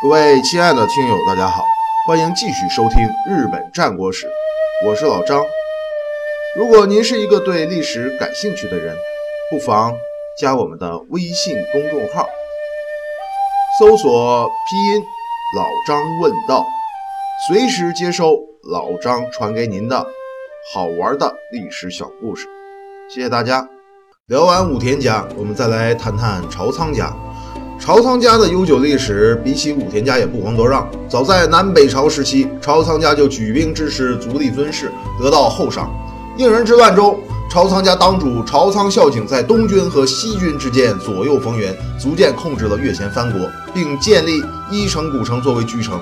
各位亲爱的听友，大家好，欢迎继续收听《日本战国史》，我是老张。如果您是一个对历史感兴趣的人，不妨加我们的微信公众号，搜索拼音“老张问道”，随时接收老张传给您的好玩的历史小故事。谢谢大家。聊完武田家，我们再来谈谈朝仓家。朝仓家的悠久历史，比起武田家也不遑多让。早在南北朝时期，朝仓家就举兵支持足利尊氏，得到厚赏。应仁之乱中，朝仓家当主朝仓孝景在东军和西军之间左右逢源，逐渐控制了越前藩国，并建立伊城古城作为居城。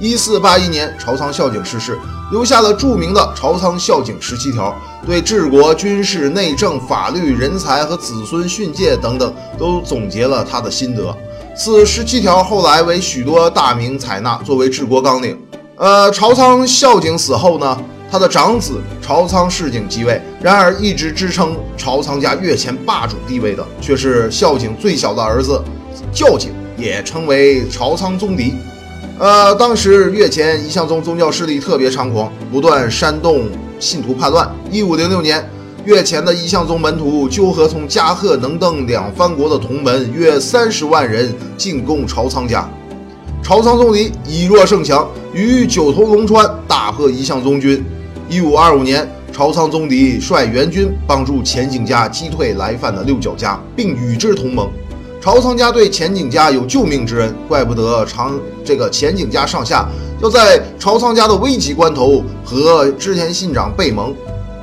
一四八一年，朝仓孝景逝世，留下了著名的《朝仓孝景十七条》，对治国、军事、内政、法律、人才和子孙训诫等等，都总结了他的心得。此十七条后来为许多大名采纳，作为治国纲领。呃，朝仓孝景死后呢，他的长子朝仓世景继位。然而，一直支撑朝仓家越前霸主地位的，却是孝景最小的儿子孝景，也称为朝仓宗迪。呃，当时越前一向宗宗教势力特别猖狂，不断煽动信徒叛乱。一五零六年，越前的一向宗门徒纠合从加贺、能登两藩国的同门约三十万人进攻朝仓家。朝仓宗迪以弱胜强，于九头龙川大破一向宗军。一五二五年，朝仓宗迪率援军帮助前景家击退来犯的六角家，并与之同盟。朝仓家对前景家有救命之恩，怪不得长这个前景家上下要在朝仓家的危急关头和织田信长背盟。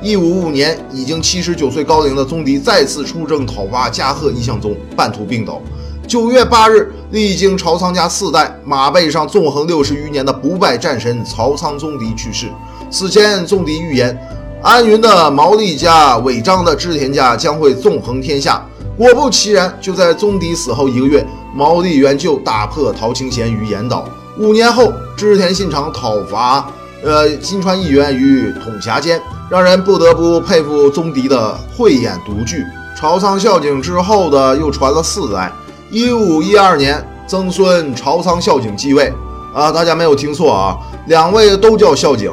一五五五年，已经七十九岁高龄的宗迪再次出征讨伐加贺一向宗，半途病倒。九月八日，历经朝仓家四代，马背上纵横六十余年的不败战神朝仓宗迪去世。此前，宗迪预言安云的毛利家、尾张的织田家将会纵横天下。果不其然，就在宗迪死后一个月，毛利元就打破陶清贤于岩岛。五年后，织田信长讨伐呃金川义元于统辖间，让人不得不佩服宗迪的慧眼独具。朝仓孝景之后的又传了四代，一五一二年，曾孙朝仓孝景继位。啊，大家没有听错啊，两位都叫孝景。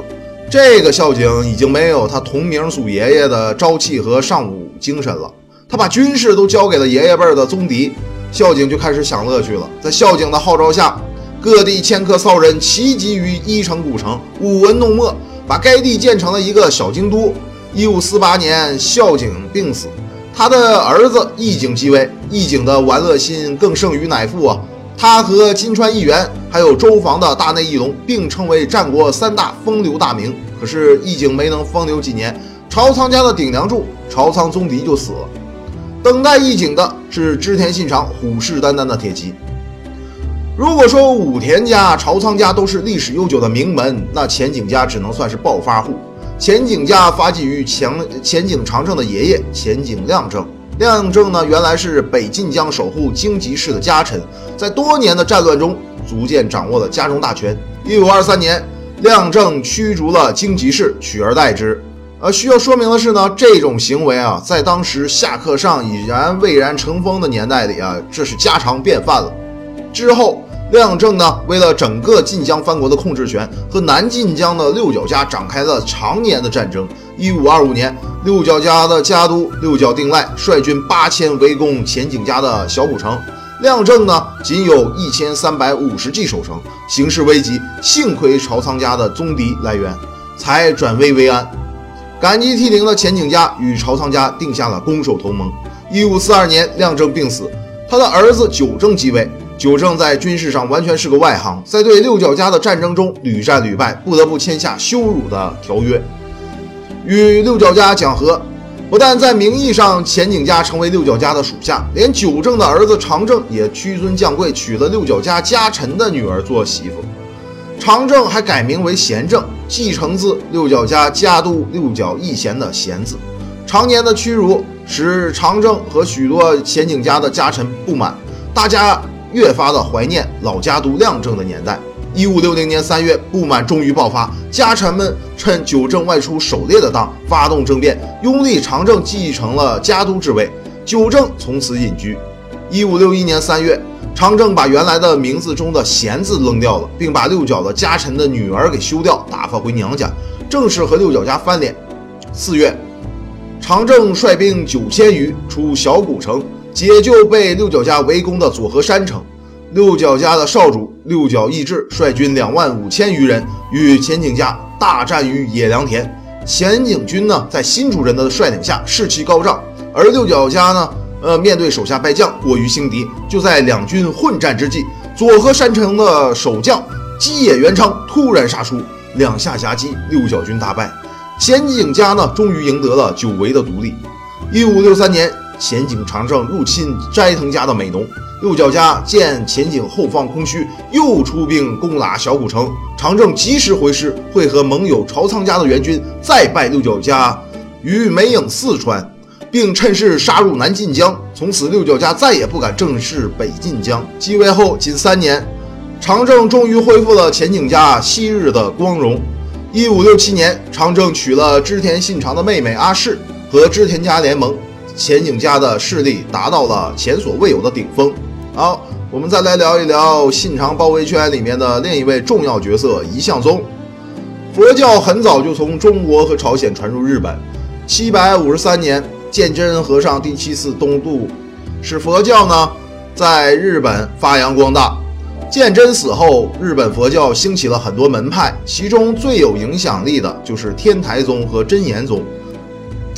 这个孝景已经没有他同名祖爷爷的朝气和尚武精神了。他把军事都交给了爷爷辈的宗迪，孝景就开始享乐去了。在孝景的号召下，各地迁客骚人齐集于伊城古城，舞文弄墨，把该地建成了一个小京都。一五四八年，孝景病死，他的儿子义景继位。义景的玩乐心更胜于乃父啊！他和金川义元还有周防的大内义隆并称为战国三大风流大名。可是义景没能风流几年，朝仓家的顶梁柱朝仓宗迪就死了。等待义景的是织田信长虎视眈眈的铁骑。如果说武田家、朝仓家都是历史悠久的名门，那前景家只能算是暴发户。前景家发迹于前前景长政的爷爷前景亮政。亮政呢，原来是北近江守护京吉氏的家臣，在多年的战乱中，逐渐掌握了家中大权。一五二三年，亮政驱逐了京吉氏，取而代之。呃，需要说明的是呢，这种行为啊，在当时下克上已然蔚然成风的年代里啊，这是家常便饭了。之后，亮政呢，为了整个晋江藩国的控制权，和南晋江的六角家展开了常年的战争。一五二五年，六角家的家督六角定赖率军八千围攻前景家的小古城，亮政呢，仅有一千三百五十骑守城，形势危急。幸亏朝仓家的宗迪来援，才转危为安。感激涕零的前景家与朝仓家定下了攻守同盟。一五四二年，亮政病死，他的儿子久政继位。久政在军事上完全是个外行，在对六角家的战争中屡战屡败，不得不签下羞辱的条约，与六角家讲和。不但在名义上前景家成为六角家的属下，连久政的儿子长政也屈尊降贵，娶了六角家家臣的女儿做媳妇。长政还改名为贤政，继承自六角家家督六角义贤的贤字。常年的屈辱使长政和许多前景家的家臣不满，大家越发的怀念老家督亮政的年代。一五六零年三月，不满终于爆发，家臣们趁久政外出狩猎的当，发动政变，拥立长政继承了家督之位，久政从此隐居。一五六一年三月。长政把原来的名字中的“贤”字扔掉了，并把六角的家臣的女儿给休掉，打发回娘家，正式和六角家翻脸。四月，长政率兵九千余出小古城，解救被六角家围攻的佐河山城。六角家的少主六角义志率军两万五千余人与前景家大战于野良田。前景军呢，在新主人的率领下士气高涨，而六角家呢，呃，面对手下败将，过于轻敌。就在两军混战之际，佐河山城的守将基野元昌突然杀出，两下夹击，六角军大败。前景家呢，终于赢得了久违的独立。一五六三年，前井长政入侵斋藤家的美浓。六角家见前井后方空虚，又出兵攻打小古城。长政及时回师，会合盟友朝仓家的援军，再败六角家于梅影四川，并趁势杀入南晋江。从此，六角家再也不敢正视北晋江。继位后仅三年，长政终于恢复了前井家昔日的光荣。一五六七年，长政娶了织田信长的妹妹阿市，和织田家联盟，前景家的势力达到了前所未有的顶峰。好，我们再来聊一聊信长包围圈里面的另一位重要角色一向宗。佛教很早就从中国和朝鲜传入日本。七百五十三年，鉴真和尚第七次东渡，使佛教呢在日本发扬光大。鉴真死后，日本佛教兴起了很多门派，其中最有影响力的就是天台宗和真言宗。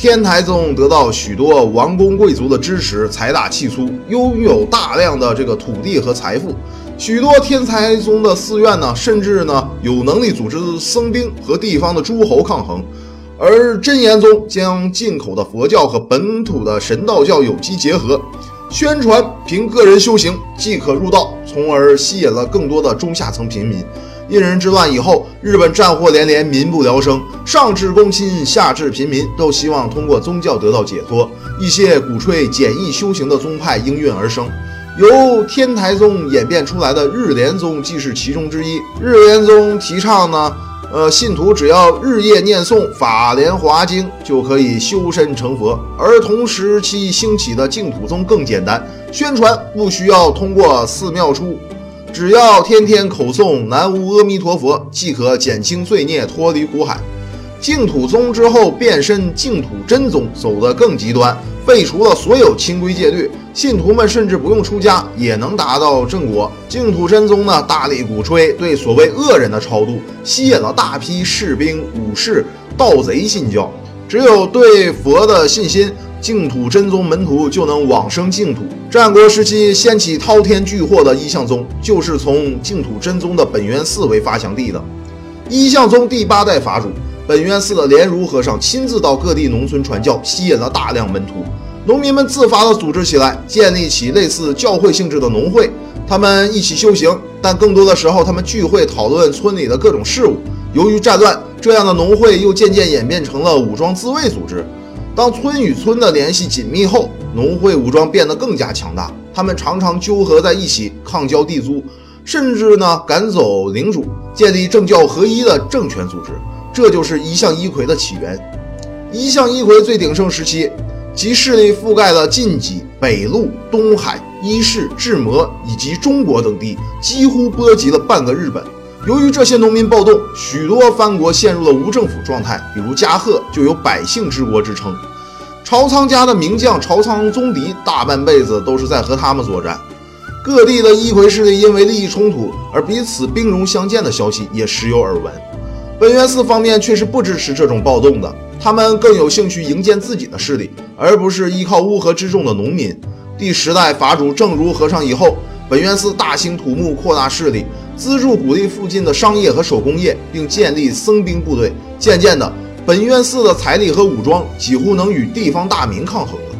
天台宗得到许多王公贵族的支持，财大气粗，拥有大量的这个土地和财富。许多天台宗的寺院呢，甚至呢有能力组织僧兵和地方的诸侯抗衡。而真言宗将进口的佛教和本土的神道教有机结合，宣传凭个人修行即可入道，从而吸引了更多的中下层平民。印人之乱以后，日本战祸连连，民不聊生。上至公卿，下至平民，都希望通过宗教得到解脱。一些鼓吹简易修行的宗派应运而生，由天台宗演变出来的日莲宗即是其中之一。日莲宗提倡呢，呃，信徒只要日夜念诵《法莲华经》就可以修身成佛。而同时期兴起的净土宗更简单，宣传不需要通过寺庙出。只要天天口诵南无阿弥陀佛，即可减轻罪孽，脱离苦海。净土宗之后变身净土真宗，走得更极端，废除了所有清规戒律，信徒们甚至不用出家也能达到正果。净土真宗呢，大力鼓吹对所谓恶人的超度，吸引了大批士兵、武士、盗贼信教。只有对佛的信心。净土真宗门徒就能往生净土。战国时期掀起滔天巨祸的一向宗，就是从净土真宗的本愿寺为发祥地的。一向宗第八代法主本愿寺的莲如和尚亲自到各地农村传教，吸引了大量门徒。农民们自发地组织起来，建立起类似教会性质的农会，他们一起修行，但更多的时候他们聚会讨论村里的各种事务。由于战乱，这样的农会又渐渐演变成了武装自卫组织。当村与村的联系紧密后，农会武装变得更加强大。他们常常纠合在一起，抗交地租，甚至呢赶走领主，建立政教合一的政权组织。这就是一向一揆的起源。一向一揆最鼎盛时期，其势力覆盖了晋冀、北陆、东海、伊势、志摩以及中国等地，几乎波及了半个日本。由于这些农民暴动，许多藩国陷入了无政府状态。比如加贺就有“百姓之国”之称。朝仓家的名将朝仓宗迪，大半辈子都是在和他们作战。各地的一揆势力因为利益冲突而彼此兵戎相见的消息也时有耳闻。本愿寺方面却是不支持这种暴动的，他们更有兴趣营建自己的势力，而不是依靠乌合之众的农民。第十代法主正如和尚以后，本愿寺大兴土木，扩大势力。资助鼓励附近的商业和手工业，并建立僧兵部队。渐渐的，本愿寺的财力和武装几乎能与地方大名抗衡了。